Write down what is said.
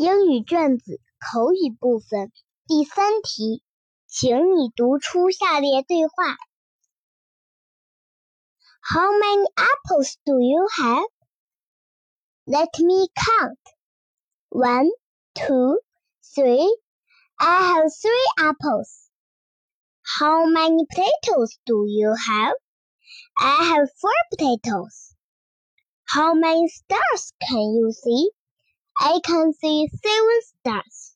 英语卷子口语部分第三题，请你读出下列对话：How many apples do you have? Let me count. One, two, three. I have three apples. How many potatoes do you have? I have four potatoes. How many stars can you see? I can see seven stars.